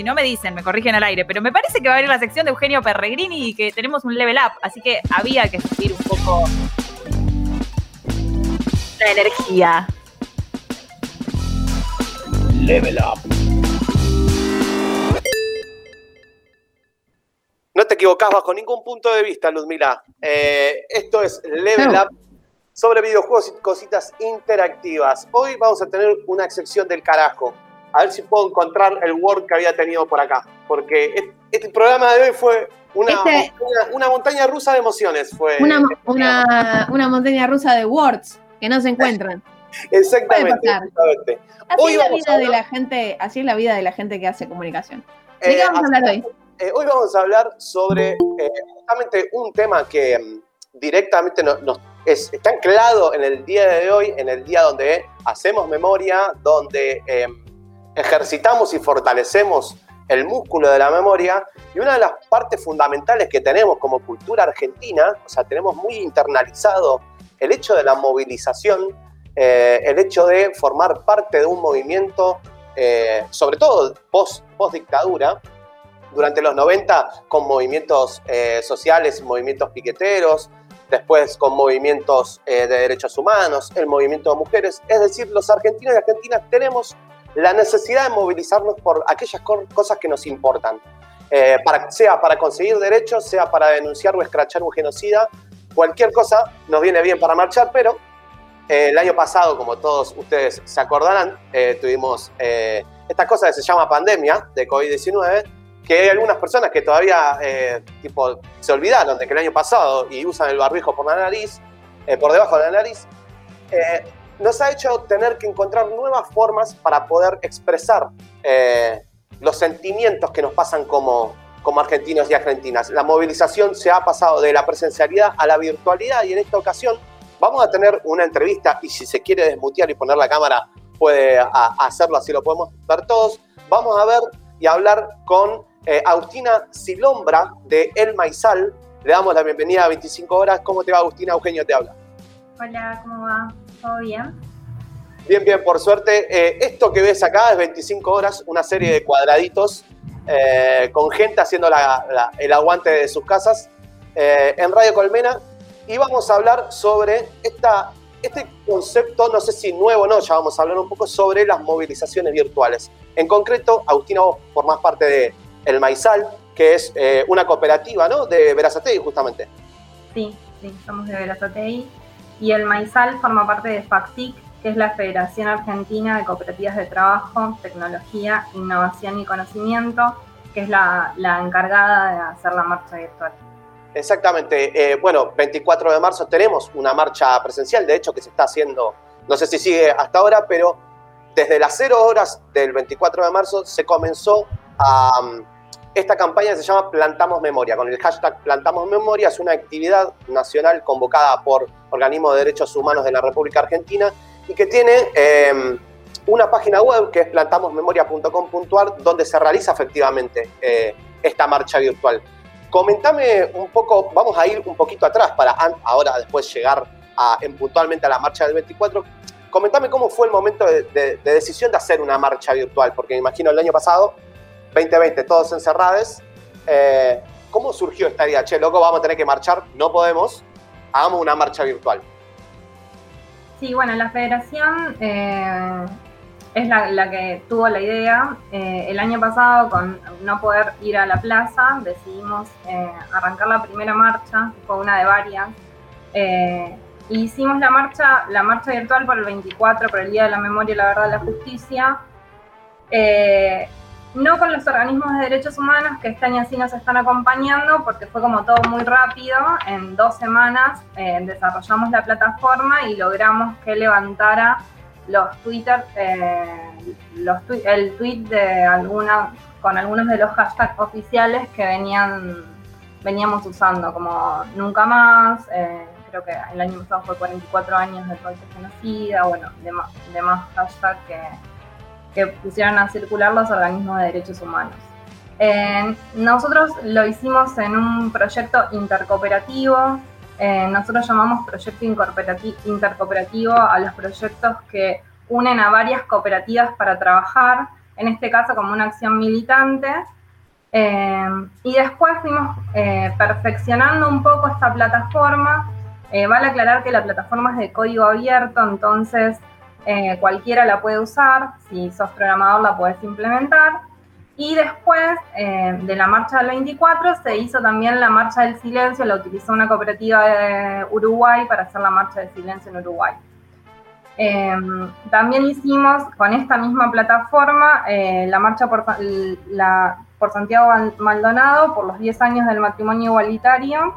si no me dicen, me corrigen al aire, pero me parece que va a venir la sección de Eugenio Perregrini y que tenemos un level up, así que había que subir un poco la energía. Level up. No te equivocás bajo ningún punto de vista, Ludmila. Eh, esto es Level Up sobre videojuegos y cositas interactivas. Hoy vamos a tener una sección del carajo. A ver si puedo encontrar el Word que había tenido por acá. Porque este programa de hoy fue una, Este- una, montaña rusa de emociones. Fue Una, una, una montaña rusa de words que no se encuentran. Exactamente. Así Hoy es la vida de la gente, así es la vida de la gente que hace comunicación. ¿De Eh, qué vamos a hablar hoy? eh, hoy vamos a hablar sobre eh, justamente un tema que mm, directamente nos, nos- es, está anclado en el día de hoy, en el día donde hacemos memoria, donde eh, ejercitamos y fortalecemos el músculo de la memoria. Y una de las partes fundamentales que tenemos como cultura argentina, o sea, tenemos muy internalizado el hecho de la movilización, eh, el hecho de formar parte de un movimiento, eh, sobre todo post, post dictadura, durante los 90 con movimientos eh, sociales, movimientos piqueteros, después con movimientos eh, de derechos humanos, el movimiento de mujeres. Es decir, los argentinos y argentinas tenemos la necesidad de movilizarnos por aquellas co- cosas que nos importan, Eh, sea para conseguir derechos, sea para denunciar o escrachar un genocida, cualquier cosa nos viene bien para marchar, pero eh, el año pasado, como todos ustedes se acordarán, eh, tuvimos eh, esta cosa que se llama pandemia de COVID-19, que hay algunas personas que todavía tipo, se olvidaron de que el año pasado y usan el barbijo por la nariz, por debajo de la nariz, nos ha hecho tener que encontrar nuevas formas para poder expresar eh, los sentimientos que nos pasan como, como argentinos y argentinas. La movilización se ha pasado de la presencialidad a la virtualidad y en esta ocasión vamos a tener una entrevista y si se quiere desmutear y poner la cámara puede hacerlo, así lo podemos ver todos. Vamos a ver y hablar con eh, Agustina Silombra de El Maizal. Le damos la bienvenida a 25 horas. ¿Cómo te va, Agustina? Eugenio te habla. Hola, ¿cómo va? ¿Todo bien? Bien, bien, por suerte. Eh, esto que ves acá es 25 horas, una serie de cuadraditos eh, con gente haciendo la- la- el aguante de sus casas eh, en Radio Colmena. Y vamos a hablar sobre esta, este concepto, no sé si nuevo o no, ya vamos a hablar un poco sobre las movilizaciones virtuales. En concreto, Agustina, vos formás parte de El Maizal, que es eh, una cooperativa ¿no? de Verazategui, justamente. Sí, sí, somos de Verazatei. Y el Maizal forma parte de FACTIC, que es la Federación Argentina de Cooperativas de Trabajo, Tecnología, Innovación y Conocimiento, que es la, encargada de hacer la marcha virtual. Exactamente. Eh, bueno, 24 de marzo tenemos una marcha presencial, de hecho, que se está haciendo, no sé si sigue hasta ahora, pero desde las 0 horas del 24 de marzo se comenzó a... um, esta campaña se llama Plantamos Memoria, con el hashtag Plantamos Memoria, es una actividad nacional convocada por organismos de derechos humanos de la República Argentina y que tiene eh, una página web que es plantamosmemoria.com.ar donde se realiza efectivamente eh, esta marcha virtual. Comentame un poco, vamos a ir un poquito atrás para ahora después llegar a, en puntualmente a la marcha del 24. Comentame cómo fue el momento de, de- de decisión de hacer una marcha virtual, porque me imagino el año pasado, 2020, todos encerrados. eh, ¿Cómo surgió esta idea? Che, loco, vamos a tener que marchar, no podemos, hagamos una marcha virtual. Sí, bueno, la federación eh, es la, que tuvo la idea. Eh, el año pasado, con no poder ir a la plaza, decidimos arrancar la primera marcha, fue una de varias. Y hicimos la marcha, la marcha virtual por el 24, por el Día de la Memoria y la Verdad y la Justicia. No con los organismos de derechos humanos que este año sí nos están acompañando, porque fue como todo muy rápido. En dos semanas eh, desarrollamos la plataforma y logramos que levantara los Twitter, eh, los el tweet de alguna, con algunos de los hashtags oficiales que venían, veníamos usando, como nunca más, eh, creo que el año pasado fue 44 años del proyecto genocida, bueno, demás, demás hashtags que, que pusieron a circular los organismos de derechos humanos. Eh, nosotros lo hicimos en un proyecto intercooperativo. eh, nosotros llamamos proyecto intercooperativo a los proyectos que unen a varias cooperativas para trabajar. en este caso como una acción militante. Eh, y después fuimos eh, perfeccionando un poco esta plataforma. vale aclarar que la plataforma es de código abierto, entonces cualquiera la puede usar. Si sos programador la puedes implementar. Y después de la marcha del 24 se hizo también la marcha del silencio, la utilizó una cooperativa de Uruguay para hacer la marcha del silencio en Uruguay. Em, también hicimos con esta misma plataforma eh, la marcha por, la, por Santiago Maldonado por los 10 años del matrimonio igualitario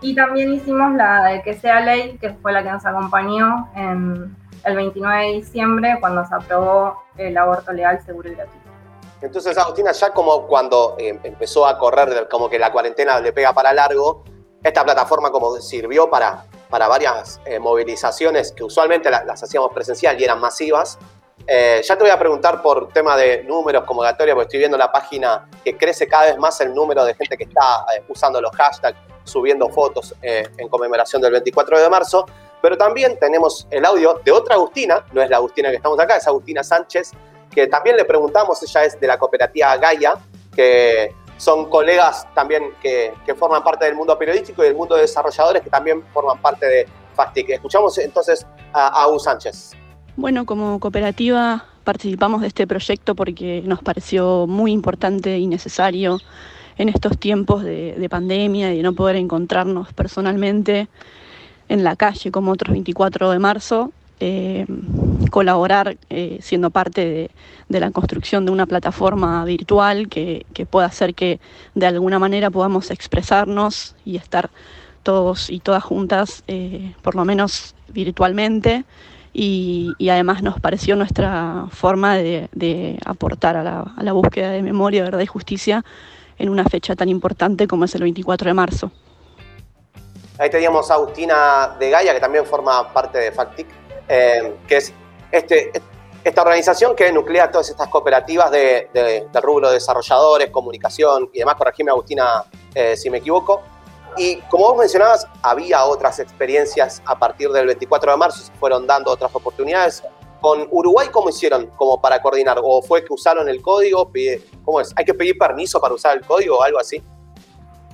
y también hicimos la de que sea ley, que fue la que nos acompañó en el 29 de diciembre cuando se aprobó el aborto legal, seguro y gratuito. Entonces, Agustina, ya como cuando eh, empezó a correr, como que la cuarentena le pega para largo, esta plataforma como sirvió para para varias eh, movilizaciones que usualmente las, hacíamos presencial y eran masivas. Eh, ya te voy a preguntar por tema de números, convocatorias, porque estoy viendo la página que crece cada vez más el número de gente que está eh, usando los hashtags, subiendo fotos en conmemoración del 24 de marzo. Pero también tenemos el audio de otra Agustina, no es la Agustina que estamos acá, es Agustina Sánchez, que también le preguntamos, ella es de la cooperativa Gaia, que son colegas también que, forman parte del mundo periodístico y del mundo de desarrolladores que también forman parte de FASTIC. Escuchamos entonces a, a U Sánchez. Bueno, como cooperativa participamos de este proyecto porque nos pareció muy importante y necesario en estos tiempos de, pandemia y de no poder encontrarnos personalmente en la calle como otros 24 de marzo. Eh, colaborar eh, siendo parte de, la construcción de una plataforma virtual que, pueda hacer que de alguna manera podamos expresarnos y estar todos y todas juntas, eh, por lo menos virtualmente. Y, además nos pareció nuestra forma de, aportar a la, a la búsqueda de memoria, verdad y justicia en una fecha tan importante como es el 24 de marzo. Ahí teníamos a Agustina de Gaia, que también forma parte de FACTIC, eh, que es este, esta organización que nuclea todas estas cooperativas de, de, rubro de desarrolladores, comunicación y demás, corregime Agustina eh, si me equivoco. Y como vos mencionabas, había otras experiencias a partir del 24 de marzo, se fueron dando otras oportunidades. ¿Con Uruguay cómo hicieron como para coordinar? ¿O fue que usaron el código? ¿Cómo es? ¿Hay que pedir permiso para usar el código o algo así?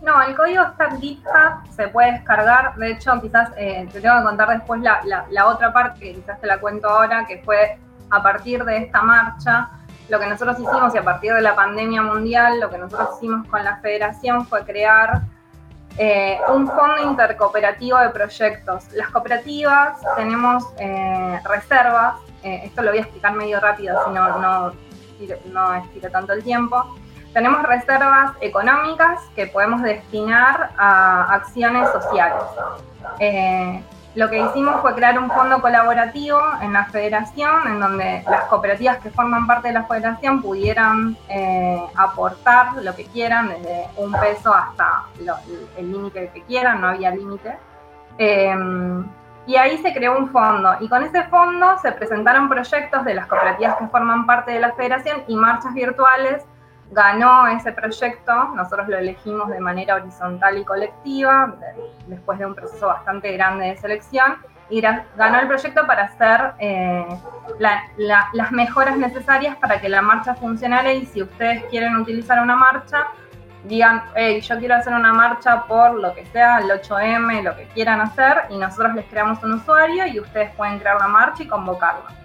No, el código está en GitHub, se puede descargar. De hecho, quizás eh, te tengo que contar después la, otra parte, que quizás te la cuento ahora, que fue a partir de esta marcha. Lo que nosotros hicimos y a partir de la pandemia mundial, lo que nosotros hicimos con la federación fue crear eh, un fondo intercooperativo de proyectos. Las cooperativas tenemos eh, reservas, esto lo voy a explicar medio rápido, si no, no, no estiro tanto el tiempo tenemos reservas económicas que podemos destinar a acciones sociales. Eh, lo que hicimos fue crear un fondo colaborativo en la federación, en donde las cooperativas que forman parte de la federación pudieran eh, aportar lo que quieran, desde un peso hasta el límite que quieran, no había límite. Eh, y ahí se creó un fondo, y con ese fondo se presentaron proyectos de las cooperativas que forman parte de la federación y marchas virtuales ganó ese proyecto, nosotros lo elegimos de manera horizontal y colectiva, después de un proceso bastante grande de selección, y ganó el proyecto para hacer eh, las mejoras necesarias para que la marcha funcionara y si ustedes quieren utilizar una marcha, digan, hey, yo quiero hacer una marcha por lo que sea, el 8M, lo que quieran hacer, y nosotros les creamos un usuario y ustedes pueden crear la marcha y convocarla.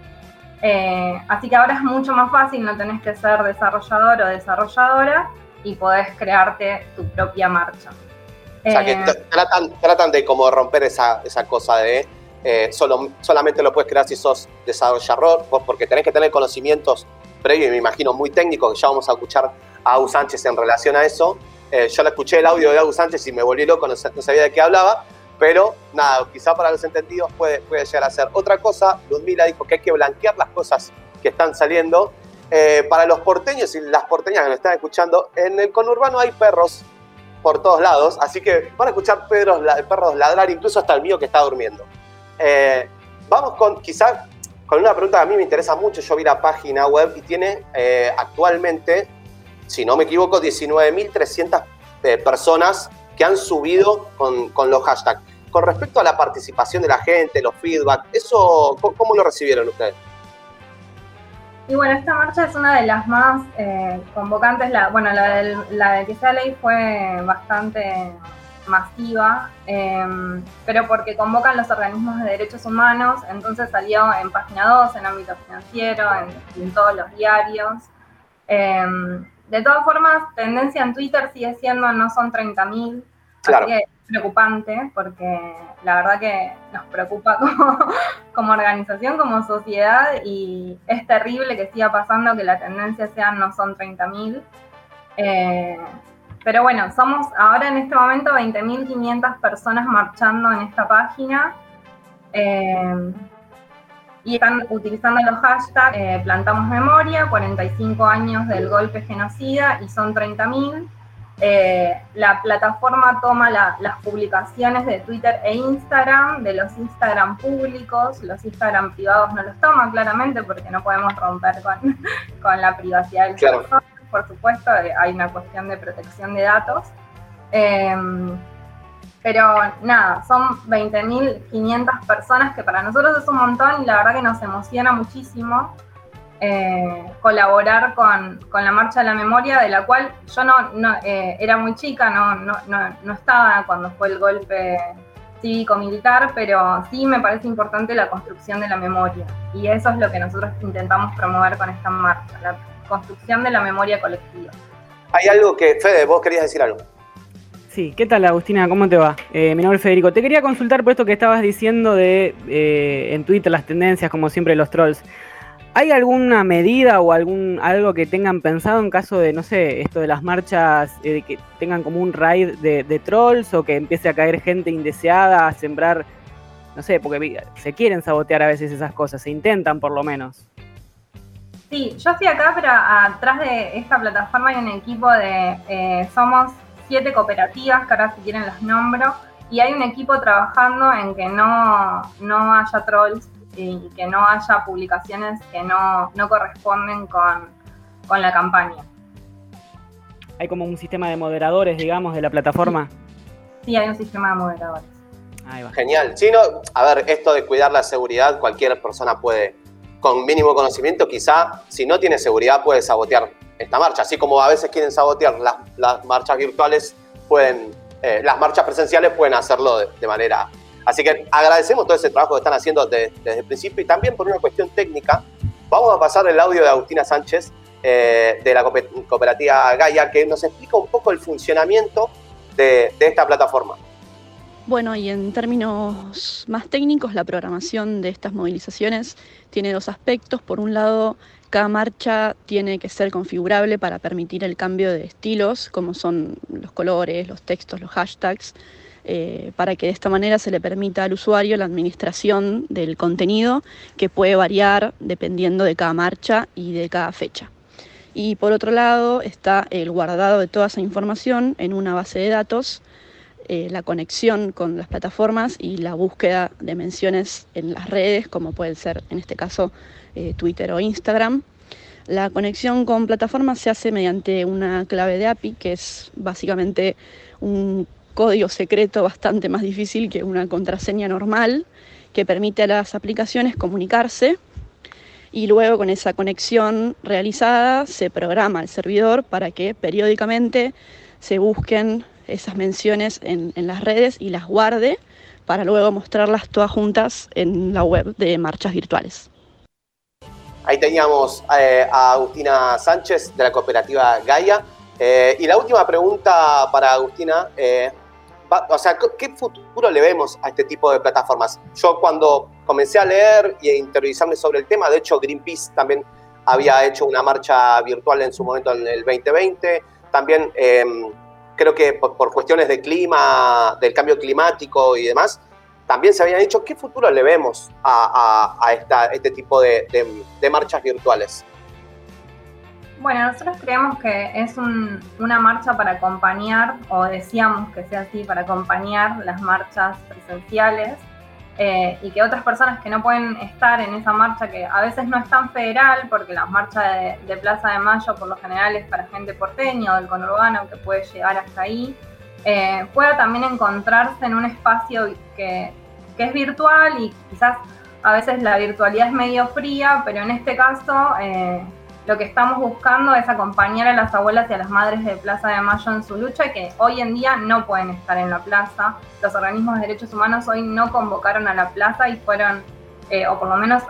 Eh, así que ahora es mucho más fácil, no tenés que ser desarrollador o desarrolladora y podés crearte tu propia marcha. O sea, que eh, tratan, tratan de como romper esa, esa cosa de eh, solo, solamente lo puedes crear si sos desarrollador, porque tenés que tener conocimientos previos y me imagino muy técnicos, que ya vamos a escuchar a Agus Sánchez en relación a eso. yo le escuché el audio de Agus Sánchez y me volví loco, no sabía de qué hablaba, pero nada, quizá para los entendidos puede, puede llegar a ser. Otra cosa, Ludmila dijo que hay que blanquear las cosas que están saliendo. Eh, para los porteños y las porteñas que nos están escuchando, en el conurbano hay perros por todos lados, así que van a escuchar perros, perros ladrar, incluso hasta el mío que está durmiendo. Eh, vamos con, quizá, con una pregunta que a mí me interesa mucho. Yo vi la página web y tiene eh, actualmente, si no me equivoco, 19.300 personas que han subido con, los hashtags. Con respecto a la participación de la gente, los feedback, ¿eso cómo lo recibieron ustedes? Y bueno, esta marcha es una de las más eh, convocantes. La, bueno, la, del, la de que sea ley fue bastante masiva, em, pero porque convocan los organismos de derechos humanos, entonces salió en página 2, en ámbito financiero, en, en todos los diarios. Em, de todas formas, tendencia en Twitter sigue siendo no son 30.000, Claro. es preocupante porque la verdad que nos preocupa como, como organización, como sociedad y es terrible que siga pasando que la tendencia sea no son 30.000. Eh, pero bueno, somos ahora en este momento 20.500 personas marchando en esta página. eh, y están utilizando los hashtags eh, Plantamos Memoria, 45 años del golpe genocida y son 30.000. Eh, la plataforma toma la- las publicaciones de Twitter e Instagram, de los Instagram públicos, los Instagram privados no los toma claramente porque no podemos romper con, con la privacidad de las Claro. personas, por supuesto, eh, hay una cuestión de protección de datos. Eh, pero nada, son 20.500 personas que para nosotros es un montón y la verdad que nos emociona muchísimo eh, colaborar con, con la Marcha de la Memoria, de la cual yo no, no, eh, era muy chica, no, no, no, no estaba cuando fue el golpe cívico-militar, pero sí me parece importante la construcción de la memoria. Y eso es lo que nosotros intentamos promover con esta marcha, la construcción de la memoria colectiva. Hay algo que, Fede, vos querías decir algo. Sí, ¿qué tal Agustina? ¿Cómo te va? Eh, mi nombre es Federico. Te quería consultar por esto que estabas diciendo de eh, en Twitter las tendencias, como siempre los trolls. ¿Hay alguna medida o algún algo que tengan pensado en caso de, no sé, esto de las marchas, eh, que tengan como un raid de, trolls o que empiece a caer gente indeseada, a sembrar, no sé, porque se quieren sabotear a veces esas cosas, se intentan por lo menos? Sí, yo estoy acá, pero atrás de esta plataforma hay un equipo de, eh, somos siete cooperativas, que ahora si quieren las nombro, y hay un equipo trabajando en que no, no haya trolls y que no haya publicaciones que no, no corresponden con, con la campaña. Hay como un sistema de moderadores, digamos, de la plataforma. Sí, hay un sistema de moderadores. Ahí va. Genial. Sí, no, a ver, esto de cuidar la seguridad, cualquier persona puede, con mínimo conocimiento, quizá, si no tiene seguridad, puede sabotear esta marcha. Así como a veces quieren sabotear las, las marchas virtuales, pueden, eh, las marchas presenciales pueden hacerlo de, de manera. Así que agradecemos todo ese trabajo que están haciendo de- desde el principio y también por una cuestión técnica. Vamos a pasar el audio de Agustina Sánchez eh, de la coope- cooperativa Gaia, que nos explica un poco el funcionamiento de esta plataforma. Bueno, y en términos más técnicos, la programación de estas movilizaciones tiene dos aspectos. Por un lado, cada marcha tiene que ser configurable para permitir el cambio de estilos, como son los colores, los textos, los hashtags, eh, para que de esta manera se le permita al usuario la administración del contenido que puede variar dependiendo de cada marcha y de cada fecha. Y por otro lado está el guardado de toda esa información en una base de datos eh, la conexión con las plataformas y la búsqueda de menciones en las redes, como puede ser en este caso eh, Twitter o Instagram. La conexión con plataformas se hace mediante una clave de API, que es básicamente un código secreto bastante más difícil que una contraseña normal, que permite a las aplicaciones comunicarse y luego con esa conexión realizada se programa el servidor para que periódicamente se busquen esas menciones en, en las redes y las guarde para luego mostrarlas todas juntas en la web de marchas virtuales. Ahí teníamos eh, a Agustina Sánchez de la cooperativa Gaia. Eh, y la última pregunta para Agustina, eh, va- o sea, ¿qué- ¿qué futuro le vemos a este tipo de plataformas? Yo cuando comencé a leer y a interiorizarme sobre el tema, de hecho Greenpeace también había hecho una marcha virtual en su momento en el 2020, también eh, creo que por, por cuestiones de clima, del cambio climático y demás, también se habían dicho qué futuro le vemos a, a- a esta- este tipo de, de- de marchas virtuales. Bueno, nosotros creemos que es un- una marcha para acompañar, o decíamos que sea así, para acompañar las marchas presenciales eh, y que otras personas que no pueden estar en esa marcha, que a veces no es tan federal, porque la marcha de, de Plaza de Mayo por lo general es para gente porteña o del conurbano que puede llegar hasta ahí, eh, pueda también encontrarse en un espacio que, que es virtual y quizás a veces la virtualidad es medio fría, pero en este caso eh, lo que estamos buscando es acompañar a las abuelas y a las madres de Plaza de Mayo en su lucha, que hoy en día no pueden estar en la plaza. Los organismos de derechos humanos hoy no convocaron a la plaza y fueron, eh, o por lo menos,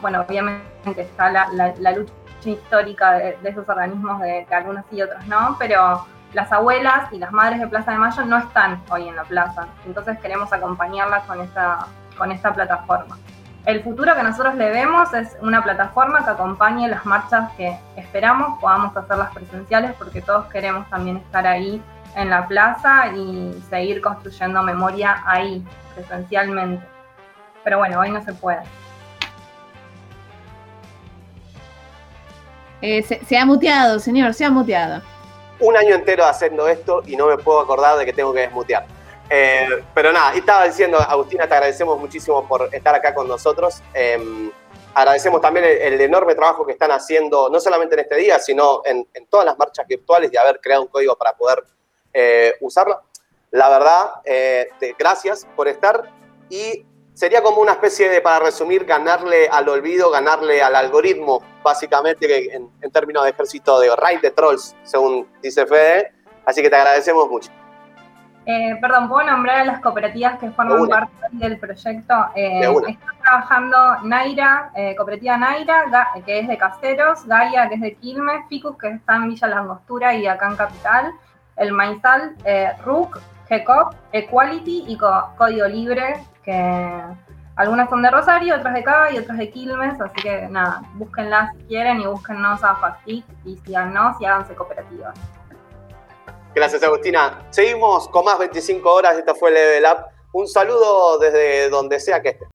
bueno, obviamente está la, lucha histórica de, esos organismos, de que algunos sí y otros no, pero las abuelas y las madres de Plaza de Mayo no están hoy en la plaza. Entonces queremos acompañarlas con esta, con esta plataforma el futuro que nosotros le vemos es una plataforma que acompañe las marchas que esperamos podamos hacerlas presenciales porque todos queremos también estar ahí en la plaza y seguir construyendo memoria ahí, presencialmente. Pero bueno, hoy no se puede. Eh, se, ha muteado, señor, se ha muteado. Un año entero haciendo esto y no me puedo acordar de que tengo que desmutear. Eh, pero nada, estaba diciendo, Agustina, te agradecemos muchísimo por estar acá con nosotros. Em, agradecemos también el, enorme trabajo que están haciendo, no solamente en este día, sino en, todas las marchas virtuales de haber creado un código para poder eh, usarlo. La verdad, eh, gracias por estar y sería como una especie de, para resumir, ganarle al olvido, ganarle al algoritmo, básicamente en, en términos de ejército de raid de trolls, según dice Fede. Así que te agradecemos mucho. Eh, perdón, ¿puedo nombrar a las cooperativas que forman parte del proyecto? Eh, está trabajando Naira, eh, Cooperativa Naira, que es de Caseros, Gaia, que es de Quilmes, Ficus, que está en Villa Langostura y acá en Capital, el Maizal, eh, RUC, GECOP, Equality y Código Libre, que algunas son de Rosario, otras de acá y otras de Quilmes, así que nada, búsquenlas si quieren y búsquennos a FACTIC y síganos y háganse cooperativas. Gracias, Agustina. Seguimos con más 25 horas. Esta fue Level Up. Un saludo desde donde sea que esté.